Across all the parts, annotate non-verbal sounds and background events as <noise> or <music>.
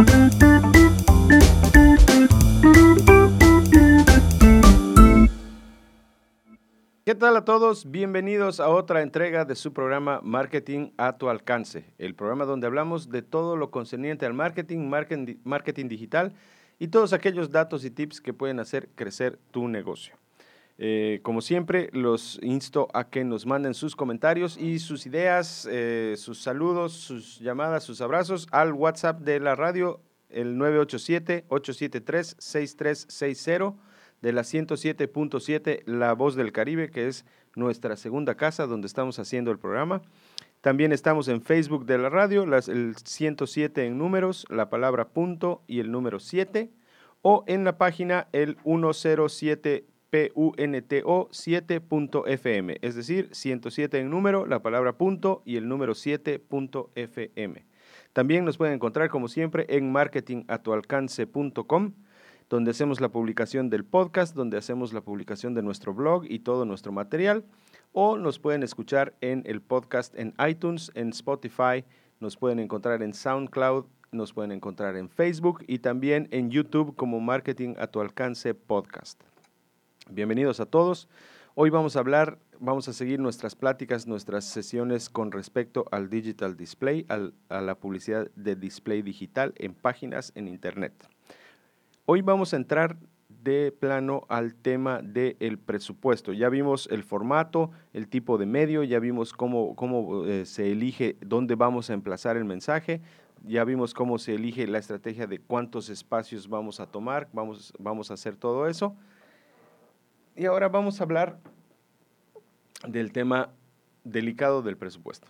¿Qué tal a todos? Bienvenidos a otra entrega de su programa Marketing a tu alcance, el programa donde hablamos de todo lo concerniente al marketing, marketing, digital y todos aquellos datos y tips que pueden hacer crecer tu negocio. Eh, como siempre, los insto a que nos manden sus comentarios y sus ideas, eh, sus saludos, sus llamadas, sus abrazos al WhatsApp de la radio, el 987-873-6360 de la 107.7 La Voz del Caribe, que es nuestra segunda casa donde estamos haciendo el programa. También estamos en Facebook de la radio, el 107 en números, la palabra punto y el número 7, o en la página el 107 PUNTO 7.fm, es decir, 107 en número, la palabra punto y el número 7.fm. También nos pueden encontrar, como siempre, en marketingatualcance.com, donde hacemos la publicación del podcast, donde hacemos la publicación de nuestro blog y todo nuestro material, o nos pueden escuchar en el podcast en iTunes, en Spotify, nos pueden encontrar en SoundCloud, nos pueden encontrar en Facebook y también en YouTube como Marketing a tu alcance podcast. Bienvenidos a todos. Hoy vamos a hablar, vamos a seguir nuestras pláticas, nuestras sesiones con respecto al digital display, a la publicidad de display digital en páginas en Internet. Hoy vamos a entrar de plano al tema del presupuesto. Ya vimos el formato, el tipo de medio, ya vimos cómo, cómo eh, se elige dónde vamos a emplazar el mensaje, ya vimos cómo se elige la estrategia de cuántos espacios vamos a tomar, vamos, vamos a hacer todo eso. Y ahora vamos a hablar del tema delicado del presupuesto.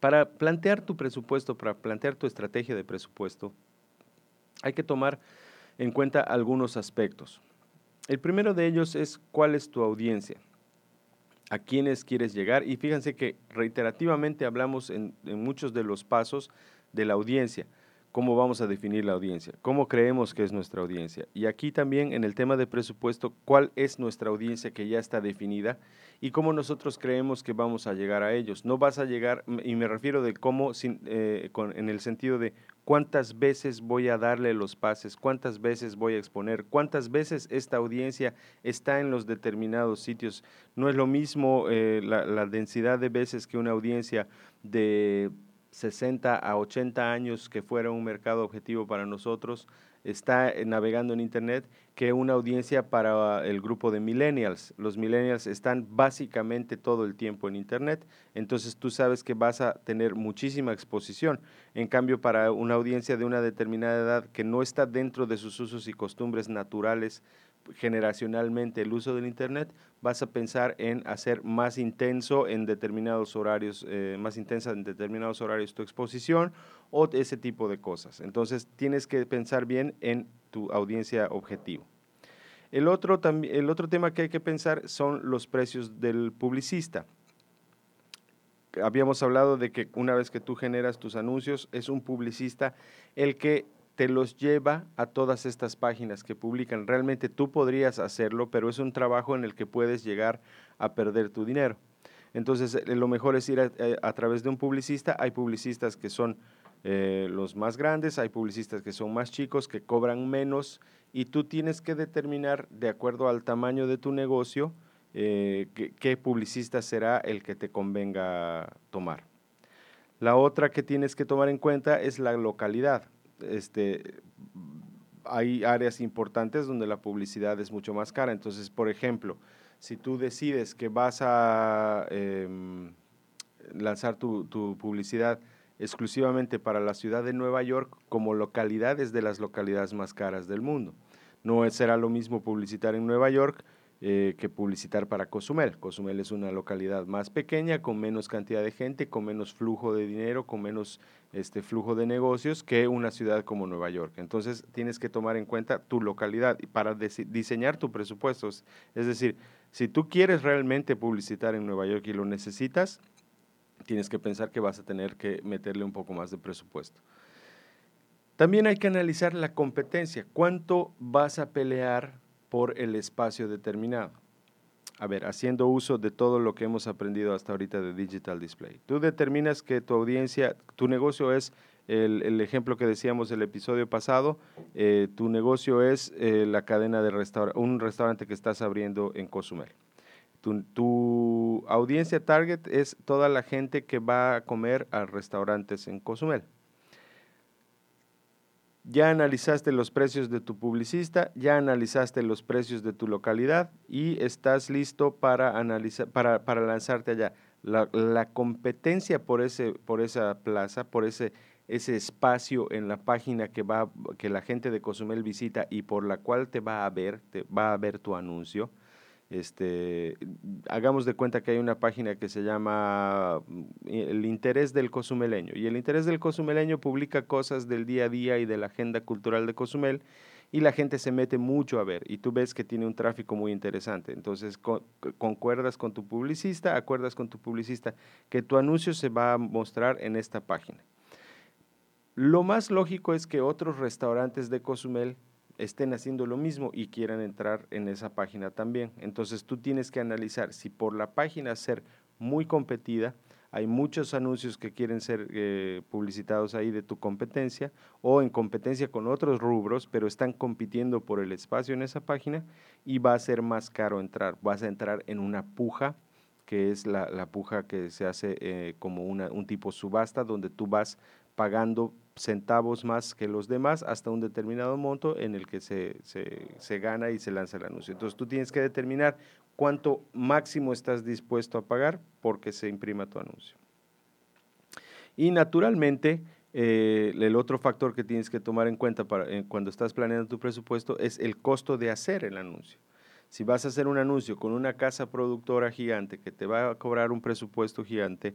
Para plantear tu presupuesto, para plantear tu estrategia de presupuesto, hay que tomar en cuenta algunos aspectos. El primero de ellos es cuál es tu audiencia, a quiénes quieres llegar y fíjense que reiterativamente hablamos en, en muchos de los pasos de la audiencia cómo vamos a definir la audiencia, cómo creemos que es nuestra audiencia. Y aquí también en el tema de presupuesto, cuál es nuestra audiencia que ya está definida y cómo nosotros creemos que vamos a llegar a ellos. No vas a llegar, y me refiero de cómo, eh, en el sentido de cuántas veces voy a darle los pases, cuántas veces voy a exponer, cuántas veces esta audiencia está en los determinados sitios. No es lo mismo eh, la densidad de veces que una audiencia de 60 a 80 años que fuera un mercado objetivo para nosotros, está eh, navegando en Internet, que una audiencia para el grupo de millennials. Los millennials están básicamente todo el tiempo en Internet, entonces tú sabes que vas a tener muchísima exposición. En cambio, para una audiencia de una determinada edad que no está dentro de sus usos y costumbres naturales, generacionalmente el uso del Internet, vas a pensar en hacer más intenso en determinados horarios, eh, más intensa en determinados horarios tu exposición o ese tipo de cosas. Entonces tienes que pensar bien en tu audiencia objetivo. El otro, el otro tema que hay que pensar son los precios del publicista. Habíamos hablado de que una vez que tú generas tus anuncios, es un publicista el que te los lleva a todas estas páginas que publican. Realmente tú podrías hacerlo, pero es un trabajo en el que puedes llegar a perder tu dinero. Entonces, eh, lo mejor es ir eh, a, través de un publicista. Hay publicistas que son eh, los más grandes, hay publicistas que son más chicos, que cobran menos, y tú tienes que determinar, de acuerdo al tamaño de tu negocio, qué publicista será el que te convenga tomar. La otra que tienes que tomar en cuenta es la localidad este, hay áreas importantes donde la publicidad es mucho más cara. Entonces, por ejemplo, si tú decides que vas a em, lanzar tu, tu, publicidad exclusivamente para la ciudad de Nueva York, como localidad es de las localidades más caras del mundo. No será lo mismo publicitar en Nueva York eh, que publicitar para Cozumel. Cozumel es una localidad más pequeña, con menos cantidad de gente, con menos flujo de dinero, con menos este, flujo de negocios que una ciudad como Nueva York. Entonces tienes que tomar en cuenta tu localidad para diseñar tu presupuesto. Es decir, si tú quieres realmente publicitar en Nueva York y lo necesitas, tienes que pensar que vas a tener que meterle un poco más de presupuesto. También hay que analizar la competencia. ¿Cuánto vas a pelear por el espacio determinado. A ver, haciendo uso de todo lo que hemos aprendido hasta ahorita de Digital Display. Tú determinas que tu audiencia, tu negocio es El, ejemplo que decíamos el episodio pasado, eh, tu negocio es eh, la cadena de restaurante, un restaurante que estás abriendo en Cozumel. Tu, tu, audiencia target es toda la gente que va a comer a restaurantes en Cozumel. Ya analizaste los precios de tu publicista, ya analizaste los precios de tu localidad y estás listo para, para, lanzarte allá. La, la, competencia por, ese, por esa plaza, por ese, ese espacio en la página que, va, que la gente de Cozumel visita y por la cual te va a ver, te va a ver tu anuncio, este, hagamos de cuenta que hay una página que se llama mm, El Interés del Cozumeleño y el Interés del Cozumeleño publica cosas del día a día y de la agenda cultural de Cozumel y la gente se mete mucho a ver y tú ves que tiene un tráfico muy interesante. Entonces concuerdas con tu publicista, acuerdas con tu publicista que tu anuncio se va a mostrar en esta página. Lo más lógico es que otros restaurantes de Cozumel estén haciendo lo mismo y quieran entrar en esa página también. Entonces tú tienes que analizar si por la página ser muy competida, hay muchos anuncios que quieren ser eh, publicitados ahí de tu competencia o en competencia con otros rubros, pero están compitiendo por el espacio en esa página y va a ser más caro entrar. Vas a entrar en una puja, que es la, puja que se hace eh, como una, un tipo subasta, donde tú vas pagando centavos más que los demás hasta un determinado monto en el que se, se, gana y se lanza el anuncio. Entonces tú tienes que determinar cuánto máximo estás dispuesto a pagar porque se imprima tu anuncio. Y naturalmente, eh, el otro factor que tienes que tomar en cuenta para, eh, cuando estás planeando tu presupuesto es el costo de hacer el anuncio. Si vas a hacer un anuncio con una casa productora gigante que te va a cobrar un presupuesto gigante,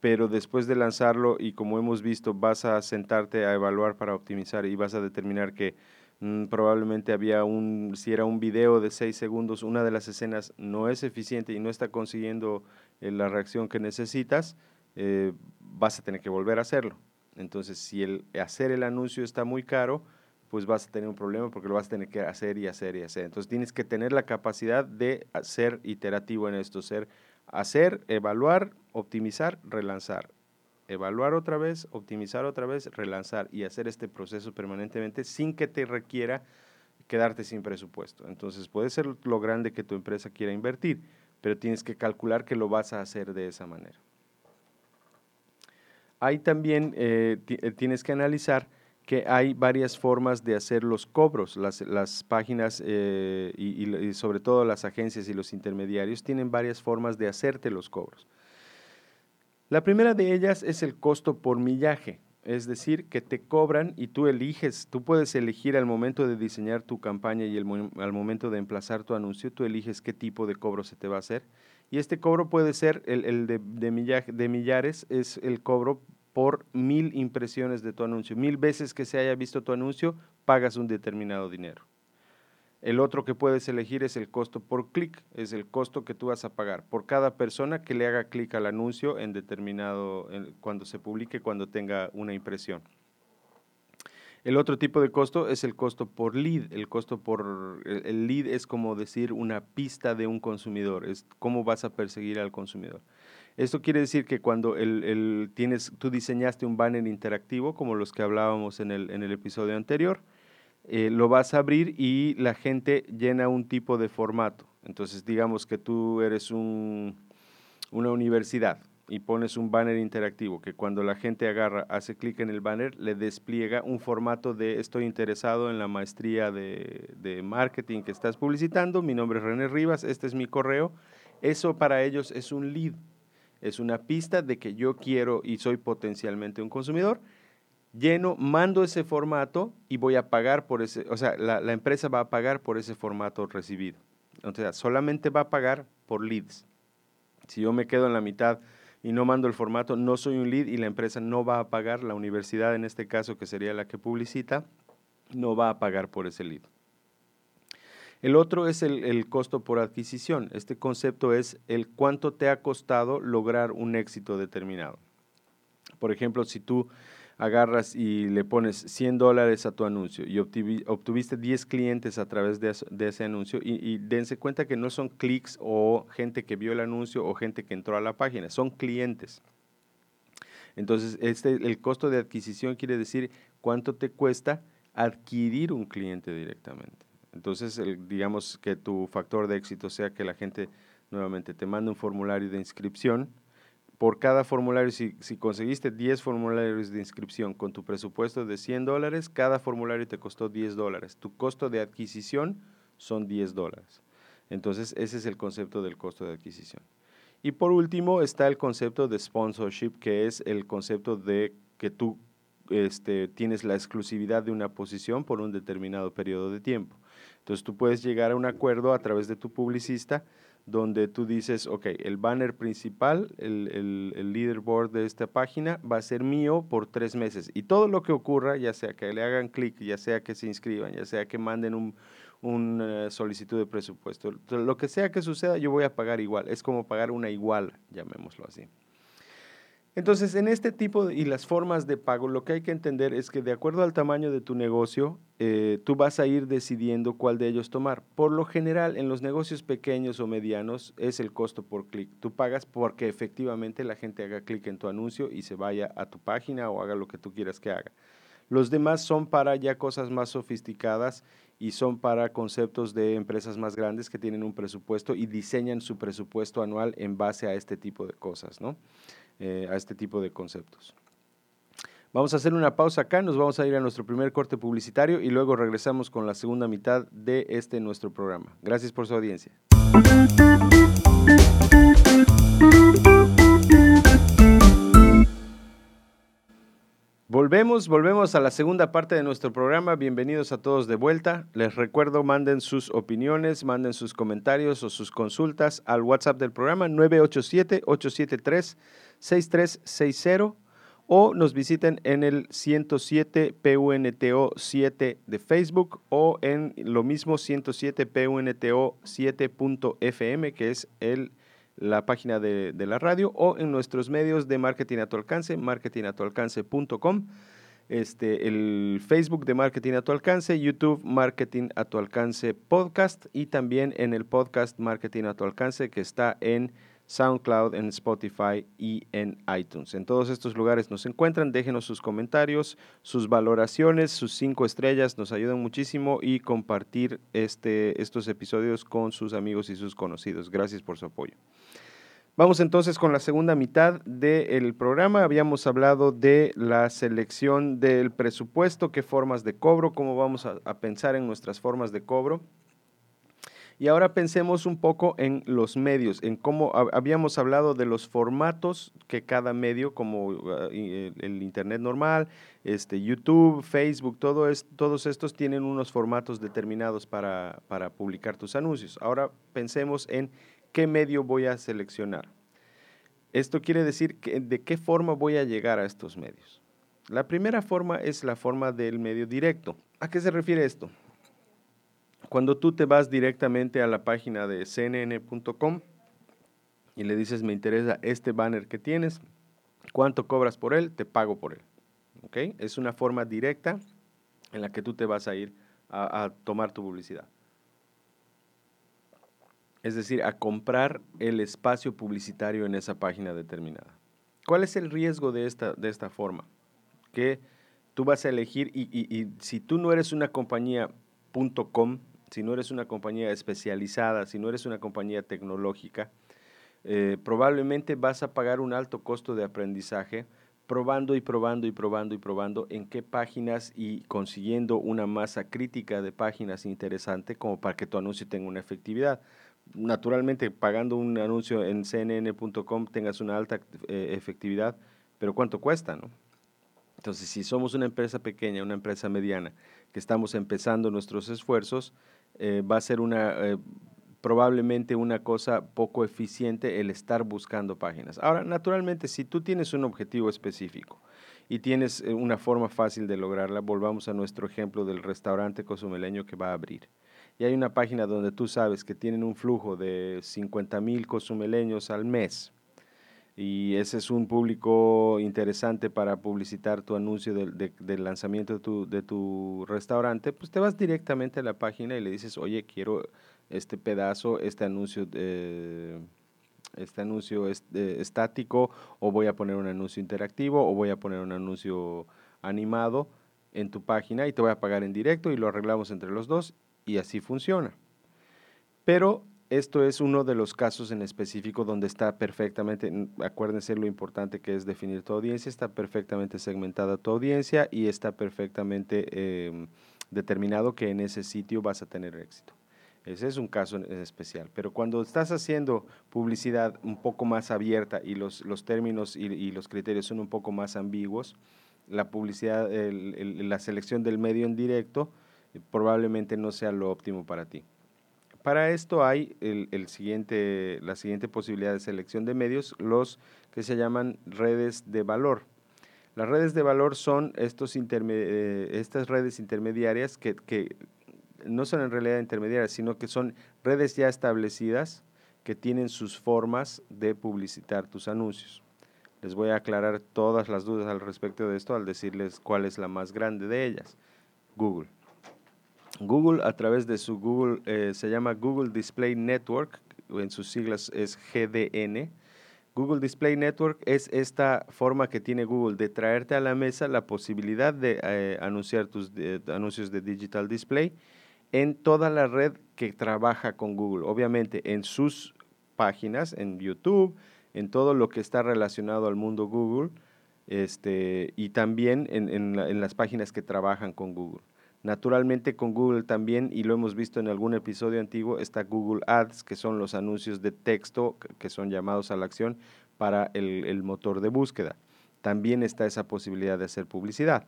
pero después de lanzarlo y como hemos visto, vas a sentarte a evaluar para optimizar y vas a determinar que mm, probablemente había un, si era un video de seis segundos, una de las escenas no es eficiente y no está consiguiendo eh, la reacción que necesitas, eh, vas a tener que volver a hacerlo. Entonces, si el hacer el anuncio está muy caro, pues vas a tener un problema porque lo vas a tener que hacer y hacer y hacer. Entonces, tienes que tener la capacidad de ser iterativo en esto, ser hacer, evaluar, optimizar, relanzar. Evaluar otra vez, optimizar otra vez, relanzar y hacer este proceso permanentemente sin que te requiera quedarte sin presupuesto. Entonces puede ser lo grande que tu empresa quiera invertir, pero tienes que calcular que lo vas a hacer de esa manera. Ahí también eh, tienes que analizar que hay varias formas de hacer los cobros. Las, páginas eh, y, sobre todo las agencias y los intermediarios tienen varias formas de hacerte los cobros. La primera de ellas es el costo por millaje, es decir, que te cobran y tú eliges, tú puedes elegir al momento de diseñar tu campaña y al momento de emplazar tu anuncio, tú eliges qué tipo de cobro se te va a hacer. Y este cobro puede ser el, de, de millares, es el cobro por mil impresiones de tu anuncio. Mil veces que se haya visto tu anuncio, pagas un determinado dinero. El otro que puedes elegir es el costo por clic, es el costo que tú vas a pagar por cada persona que le haga clic al anuncio en determinado, cuando se publique, cuando tenga una impresión. El otro tipo de costo es el costo por lead. El costo por el lead es como decir una pista de un consumidor, es cómo vas a perseguir al consumidor. Esto quiere decir que cuando el, tienes, tú diseñaste un banner interactivo, como los que hablábamos en el, en el episodio anterior, eh, lo vas a abrir y la gente llena un tipo de formato. Entonces, digamos que tú eres un, una universidad y pones un banner interactivo que cuando la gente agarra, hace clic en el banner, le despliega un formato de estoy interesado en la maestría de, de marketing que estás publicitando, mi nombre es René Rivas, este es mi correo. Eso para ellos es un lead es una pista de que yo quiero y soy potencialmente un consumidor. Lleno, mando ese formato y voy a pagar por ese, o sea, la, empresa va a pagar por ese formato recibido. O sea, solamente va a pagar por leads. Si yo me quedo en la mitad y no mando el formato, no soy un lead y la empresa no va a pagar, la universidad en este caso, que sería la que publicita, no va a pagar por ese lead. El otro es el, costo por adquisición. Este concepto es el cuánto te ha costado lograr un éxito determinado. Por ejemplo, si tú agarras y le pones 100 dólares a tu anuncio y obtuviste 10 clientes a través de, ese anuncio y, y, dense cuenta que no son clics o gente que vio el anuncio o gente que entró a la página, son clientes. Entonces, este, el costo de adquisición quiere decir cuánto te cuesta adquirir un cliente directamente. Entonces, digamos que tu factor de éxito sea que la gente nuevamente te manda un formulario de inscripción. Por cada formulario, si, si conseguiste 10 formularios de inscripción con tu presupuesto de 100 dólares, cada formulario te costó 10 dólares. Tu costo de adquisición son 10 dólares. Entonces, ese es el concepto del costo de adquisición. Y por último está el concepto de sponsorship, que es el concepto de que tú este, tienes la exclusividad de una posición por un determinado periodo de tiempo. Entonces tú puedes llegar a un acuerdo a través de tu publicista donde tú dices, ok, el banner principal, el, el, el, leaderboard de esta página va a ser mío por tres meses. Y todo lo que ocurra, ya sea que le hagan clic, ya sea que se inscriban, ya sea que manden un, una solicitud de presupuesto, lo que sea que suceda, yo voy a pagar igual. Es como pagar una igual, llamémoslo así. Entonces, en este tipo y las formas de pago, lo que hay que entender es que de acuerdo al tamaño de tu negocio, eh, tú vas a ir decidiendo cuál de ellos tomar. Por lo general, en los negocios pequeños o medianos es el costo por clic. Tú pagas porque efectivamente la gente haga clic en tu anuncio y se vaya a tu página o haga lo que tú quieras que haga. Los demás son para ya cosas más sofisticadas y son para conceptos de empresas más grandes que tienen un presupuesto y diseñan su presupuesto anual en base a este tipo de cosas, ¿no? Eh, a este tipo de conceptos. Vamos a hacer una pausa acá, nos vamos a ir a nuestro primer corte publicitario y luego regresamos con la segunda mitad de este nuestro programa. Gracias por su audiencia. Volvemos, volvemos a la segunda parte de nuestro programa. Bienvenidos a todos de vuelta. Les recuerdo, manden sus opiniones, manden sus comentarios o sus consultas al WhatsApp del programa 987-873-6360 o nos visiten en el 107 PUNTO 7 de Facebook o en lo mismo 107 PUNTO 7.fm que es el la página de, la radio o en nuestros medios de marketing a tu alcance, marketingatualcance.com, este, el Facebook de Marketing a tu alcance, YouTube Marketing a tu alcance podcast y también en el podcast Marketing a tu alcance que está en SoundCloud, en Spotify y en iTunes. En todos estos lugares nos encuentran. Déjenos sus comentarios, sus valoraciones, sus cinco estrellas. Nos ayudan muchísimo y compartir este, estos episodios con sus amigos y sus conocidos. Gracias por su apoyo. Vamos entonces con la segunda mitad del programa. Habíamos hablado de la selección del presupuesto, qué formas de cobro, cómo vamos a pensar en nuestras formas de cobro. Y ahora pensemos un poco en los medios, en cómo habíamos hablado de los formatos que cada medio, como ah, el, Internet normal, este, YouTube, Facebook, todos estos tienen unos formatos determinados para, para publicar tus anuncios. Ahora pensemos en qué medio voy a seleccionar. Esto quiere decir que, de qué forma voy a llegar a estos medios. La primera forma es la forma del medio directo. ¿A qué se refiere esto? Cuando tú te vas directamente a la página de cnn.com y le dices, me interesa este banner que tienes, ¿cuánto cobras por él? Te pago por él. Es una forma directa en la que tú te vas a ir a, tomar tu publicidad. Es decir, a comprar el espacio publicitario en esa página determinada. ¿Cuál es el riesgo de esta, de esta forma? Que tú vas a elegir y, y si tú no eres una compañía .com, si no eres una compañía especializada, si no eres una compañía tecnológica, eh, probablemente vas a pagar un alto costo de aprendizaje probando y probando y probando y probando en qué páginas y consiguiendo una masa crítica de páginas interesante como para que tu anuncio tenga una efectividad. Naturalmente, pagando un anuncio en cnn.com tengas una alta eh, efectividad, pero ¿cuánto cuesta? No? Entonces, si somos una empresa pequeña, una empresa mediana, que estamos empezando nuestros esfuerzos, eh, va a ser una, eh, probablemente una cosa poco eficiente el estar buscando páginas. Ahora, naturalmente, si tú tienes un objetivo específico y tienes eh, una forma fácil de lograrla, volvamos a nuestro ejemplo del restaurante cozumeleño que va a abrir. Y hay una página donde tú sabes que tienen un flujo de 50 mil cozumeleños al mes y ese es un público interesante para publicitar tu anuncio del, lanzamiento de tu, de tu, restaurante, pues te vas directamente a la página y le dices, oye, quiero este pedazo, este anuncio este anuncio eh, estático o voy a poner un anuncio interactivo o voy a poner un anuncio animado en tu página y te voy a pagar en directo y lo arreglamos entre los dos y así funciona. Pero esto es uno de los casos en específico donde está perfectamente, acuérdense lo importante que es definir tu audiencia, está perfectamente segmentada tu audiencia y está perfectamente em, determinado que en ese sitio vas a tener éxito. Ese es un caso especial. Pero cuando estás haciendo publicidad un poco más abierta y los, los términos y, los criterios son un poco más ambiguos, la publicidad, la selección del medio en directo eh, probablemente no sea lo óptimo para ti. Para esto hay el, siguiente, la siguiente posibilidad de selección de medios, los que se llaman redes de valor. Las redes de valor son estos eh, estas redes intermediarias que, que, no son en realidad intermediarias, sino que son redes ya establecidas que tienen sus formas de publicitar tus anuncios. Les voy a aclarar todas las dudas al respecto de esto al decirles cuál es la más grande de ellas. Google. Google a través de su Google, eh, se llama Google Display Network, en sus siglas es GDN. Google Display Network es esta forma que tiene Google de traerte a la mesa la posibilidad de eh, anunciar tus anuncios de digital display en toda la red que trabaja con Google. Obviamente en sus páginas, en YouTube, en todo lo que está relacionado al mundo Google, este, y también en, en, las páginas que trabajan con Google. Naturalmente con Google también, y lo hemos visto en algún episodio antiguo, está Google Ads, que son los anuncios de texto que son llamados a la acción para el, motor de búsqueda. También está esa posibilidad de hacer publicidad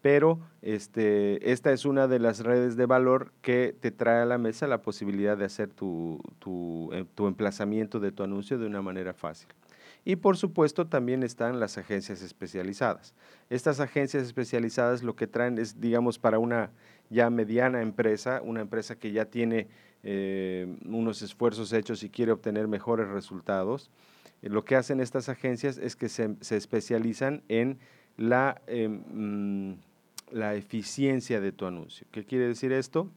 pero este, esta es una de las redes de valor que te trae a la mesa la posibilidad de hacer tu, tu, eh, tu, emplazamiento de tu anuncio de una manera fácil. Y por supuesto también están las agencias especializadas. Estas agencias especializadas lo que traen es, digamos, para una ya mediana empresa, una empresa que ya tiene eh, unos esfuerzos hechos y quiere obtener mejores resultados, eh, lo que hacen estas agencias es que se, se especializan en la... Em, mm, la eficiencia de tu anuncio. ¿Qué quiere decir esto?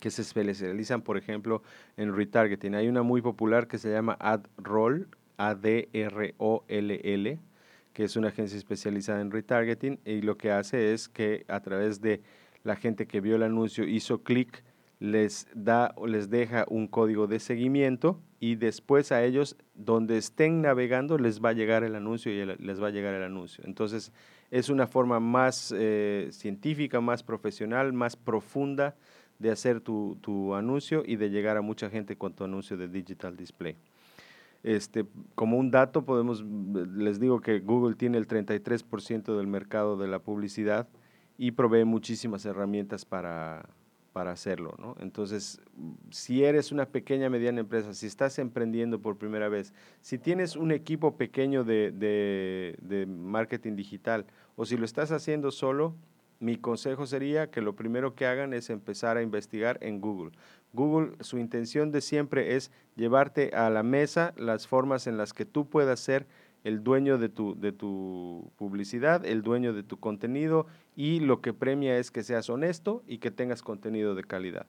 Que se especializan, por ejemplo, en retargeting. Hay una muy popular que se llama AdRoll, A-D-R-O-L-L, que es una agencia especializada en retargeting y lo que hace es que a través de la gente que vio el anuncio hizo clic, les da les deja un código de seguimiento y después a ellos donde estén navegando les va a llegar el anuncio y les va a llegar el anuncio. Entonces, es una forma más eh, científica, más profesional, más profunda de hacer tu, tu, anuncio y de llegar a mucha gente con tu anuncio de digital display. Este, como un dato, podemos, les digo que Google tiene el 33% del mercado de la publicidad y provee muchísimas herramientas para, para hacerlo. ¿no? Entonces, si eres una pequeña, mediana empresa, si estás emprendiendo por primera vez, si tienes un equipo pequeño de, de, marketing digital o si lo estás haciendo solo, mi consejo sería que lo primero que hagan es empezar a investigar en Google. Google, su intención de siempre es llevarte a la mesa las formas en las que tú puedas ser el dueño de tu, de tu publicidad, el dueño de tu contenido y lo que premia es que seas honesto y que tengas contenido de calidad.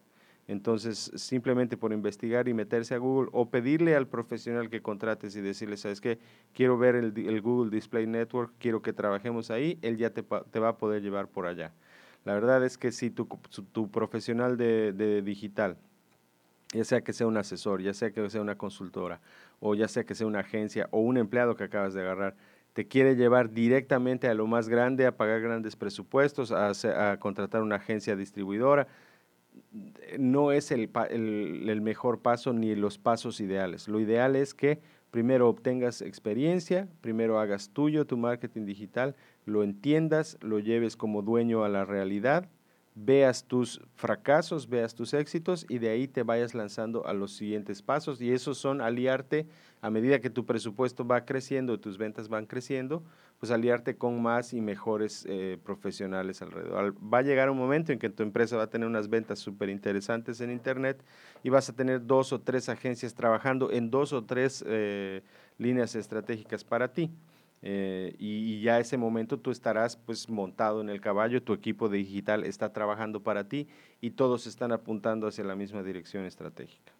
Entonces, simplemente por investigar y meterse a Google o pedirle al profesional que contrates y decirle, ¿sabes qué? Quiero ver el, Google Display Network, quiero que trabajemos ahí, él ya te, te, va a poder llevar por allá. La verdad es que si tu, tu profesional de, de digital ya sea que sea un asesor, ya sea que sea una consultora, o ya sea que sea una agencia o un empleado que acabas de agarrar, te quiere llevar directamente a lo más grande, a pagar grandes presupuestos, a, contratar una agencia distribuidora, no es el, el, mejor paso ni los pasos ideales. Lo ideal es que primero obtengas experiencia, primero hagas tuyo tu marketing digital, lo entiendas, lo lleves como dueño a la realidad veas tus fracasos, veas tus éxitos y de ahí te vayas lanzando a los siguientes pasos. Y esos son aliarte a medida que tu presupuesto va creciendo, tus ventas van creciendo, pues aliarte con más y mejores eh, profesionales alrededor. Va a llegar un momento en que tu empresa va a tener unas ventas súper interesantes en Internet y vas a tener dos o tres agencias trabajando en dos o tres eh, líneas estratégicas para ti. Eh, y, ya ese momento tú estarás pues montado en el caballo, tu equipo digital está trabajando para ti y todos están apuntando hacia la misma dirección estratégica.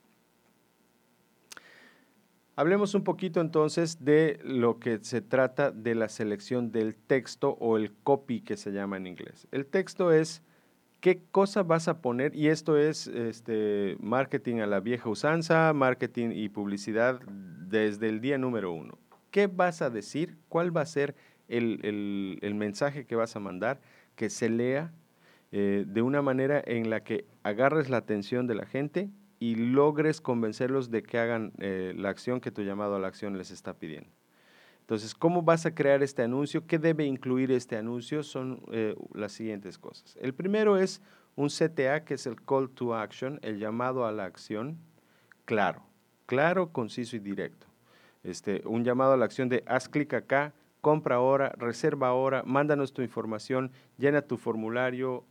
Hablemos un poquito entonces de lo que se trata de la selección del texto o el copy que se llama en inglés. El texto es qué cosa vas a poner y esto es este, marketing a la vieja usanza, marketing y publicidad desde el día número uno. ¿Qué vas a decir? ¿Cuál va a ser el, mensaje que vas a mandar? Que se lea eh, de una manera en la que agarres la atención de la gente y logres convencerlos de que hagan eh, la acción que tu llamado a la acción les está pidiendo. Entonces, ¿cómo vas a crear este anuncio? ¿Qué debe incluir este anuncio? Son eh, las siguientes cosas. El primero es un CTA, que es el Call to Action, el llamado a la acción, claro, claro, conciso y directo. Este, un llamado a la acción de haz clic acá, compra ahora, reserva ahora, mándanos tu información, llena tu formulario,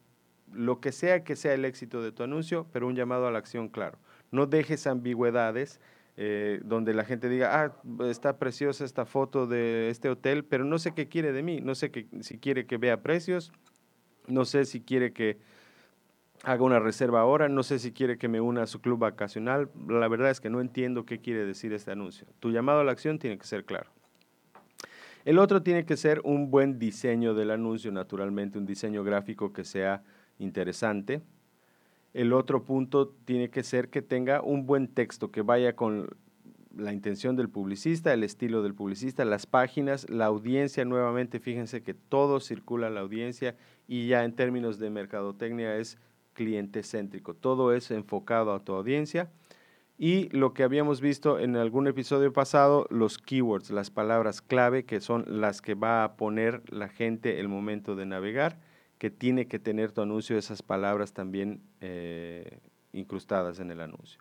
lo que sea que sea el éxito de tu anuncio, pero un llamado a la acción claro. No dejes ambigüedades eh, donde la gente diga, ah, está preciosa esta foto de este hotel, pero no sé qué quiere de mí, no sé que, si quiere que vea precios, no sé si quiere que haga una reserva ahora, no sé si quiere que me una a su club vacacional, la verdad es que no entiendo qué quiere decir este anuncio. Tu llamado a la acción tiene que ser claro. El otro tiene que ser un buen diseño del anuncio, naturalmente, un diseño gráfico que sea interesante. El otro punto tiene que ser que tenga un buen texto que vaya con la intención del publicista, el estilo del publicista, las páginas, la audiencia, nuevamente fíjense que todo circula la audiencia y ya en términos de mercadotecnia es cliente céntrico, todo es enfocado a tu audiencia. Y lo que habíamos visto en algún episodio pasado, los keywords, las palabras clave que son las que va a poner la gente el momento de navegar que tiene que tener tu anuncio esas palabras también eh, incrustadas en el anuncio.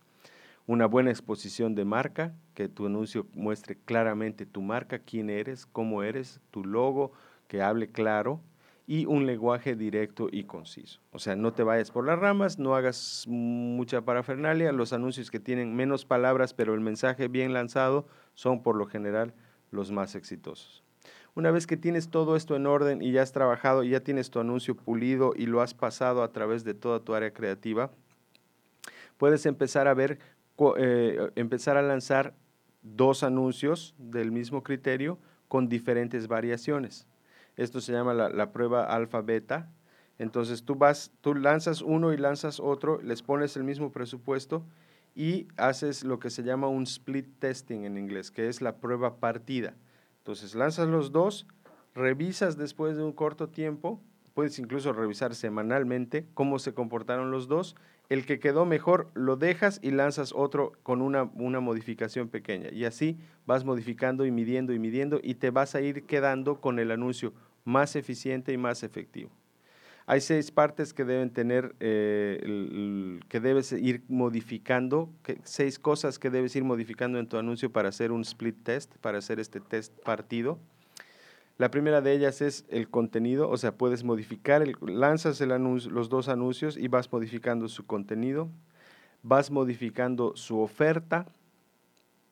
Una buena exposición de marca, que tu anuncio muestre claramente tu marca, quién eres, cómo eres, tu logo, que hable claro y un lenguaje directo y conciso. O sea, no te vayas por las ramas, no hagas mucha parafernalia. Los anuncios que tienen menos palabras, pero el mensaje bien lanzado, son por lo general los más exitosos. Una vez que tienes todo esto en orden y ya has trabajado y ya tienes tu anuncio pulido y lo has pasado a través de toda tu área creativa, puedes empezar a ver, eh, empezar a lanzar dos anuncios del mismo criterio con diferentes variaciones. Esto se llama la, prueba alfa-beta. Entonces tú vas, tú lanzas uno y lanzas otro, les pones el mismo presupuesto y haces lo que se llama un split testing en inglés, que es la prueba partida. Entonces lanzas los dos, revisas después de un corto tiempo, puedes incluso revisar semanalmente cómo se comportaron los dos. El que quedó mejor lo dejas y lanzas otro con una, una modificación pequeña. Y así vas modificando y midiendo y midiendo y te vas a ir quedando con el anuncio más eficiente y más efectivo. Hay seis partes que deben tener, eh, que debes ir modificando, seis cosas que debes ir modificando en tu anuncio para hacer un split test, para hacer este test partido. La primera de ellas es el contenido, o sea, puedes modificar, lanzas el anuncio, los dos anuncios y vas modificando su contenido, vas modificando su oferta,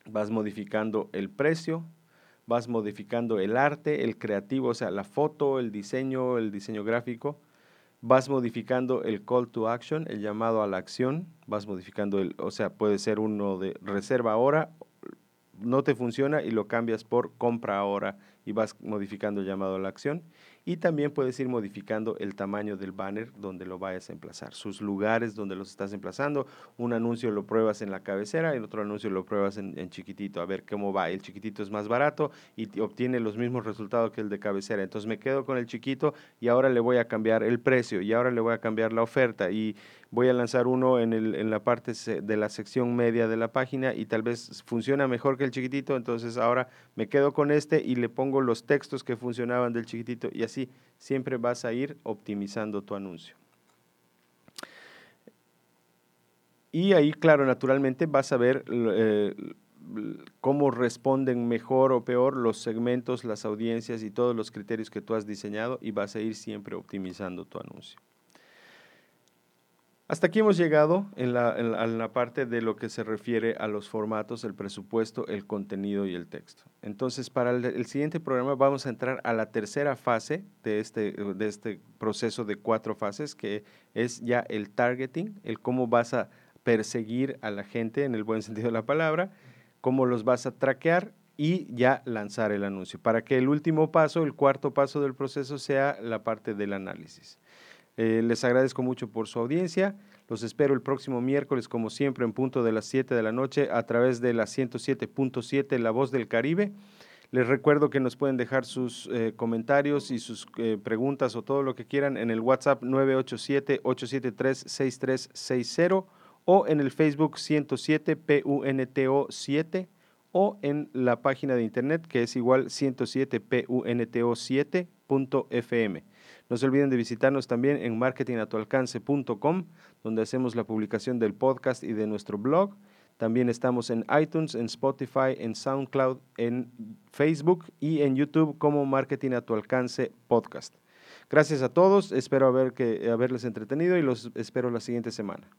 vas modificando el precio, vas modificando el arte, el creativo, o sea, la foto, el diseño, el diseño gráfico, vas modificando el call to action, el llamado a la acción, vas modificando el, o sea, puede ser uno de reserva ahora, no te funciona y lo cambias por compra ahora y vas modificando el llamado a la acción. Y también puedes ir modificando el tamaño del banner donde lo vayas a emplazar, sus lugares donde los estás emplazando. Un anuncio lo pruebas en la cabecera, y el otro anuncio lo pruebas en, chiquitito, a ver cómo va. El chiquitito es más barato y obtiene los mismos resultados que el de cabecera. Entonces me quedo con el chiquito y ahora le voy a cambiar el precio y ahora le voy a cambiar la oferta y voy a lanzar uno en, el, en la parte de la sección media de la página y tal vez funciona mejor que el chiquitito, entonces ahora me quedo con este y le pongo los textos que funcionaban del chiquitito y así siempre vas a ir optimizando tu anuncio. Y ahí, claro, naturalmente vas a ver eh, cómo responden mejor o peor los segmentos, las audiencias y todos los criterios que tú has diseñado y vas a ir siempre optimizando tu anuncio. Hasta aquí hemos llegado en la, parte de lo que se refiere a los formatos, el presupuesto, el contenido y el texto. Entonces, para el, siguiente programa vamos a entrar a la tercera fase de este, de este proceso de cuatro fases, que es ya el targeting, el cómo vas a perseguir a la gente en el buen <laughs> sentido de la palabra, cómo los vas a traquear y ya lanzar el anuncio, para que el último paso, el cuarto paso del proceso sea la parte del análisis. Eh, les agradezco mucho por su audiencia. Los espero el próximo miércoles, como siempre, en punto de las 7 de la noche, a través de la 107.7 La Voz del Caribe. Les recuerdo que nos pueden dejar sus eh, comentarios y sus eh, preguntas o todo lo que quieran en el WhatsApp 987-873-6360 o en el Facebook 107 PUNTO 7 o en la página de internet que es igual 107punto7.fm. No se olviden de visitarnos también en marketingatualcance.com, donde hacemos la publicación del podcast y de nuestro blog. También estamos en iTunes, en Spotify, en SoundCloud, en Facebook y en YouTube como Marketing a tu alcance podcast. Gracias a todos, espero haberles entretenido y los espero la siguiente semana.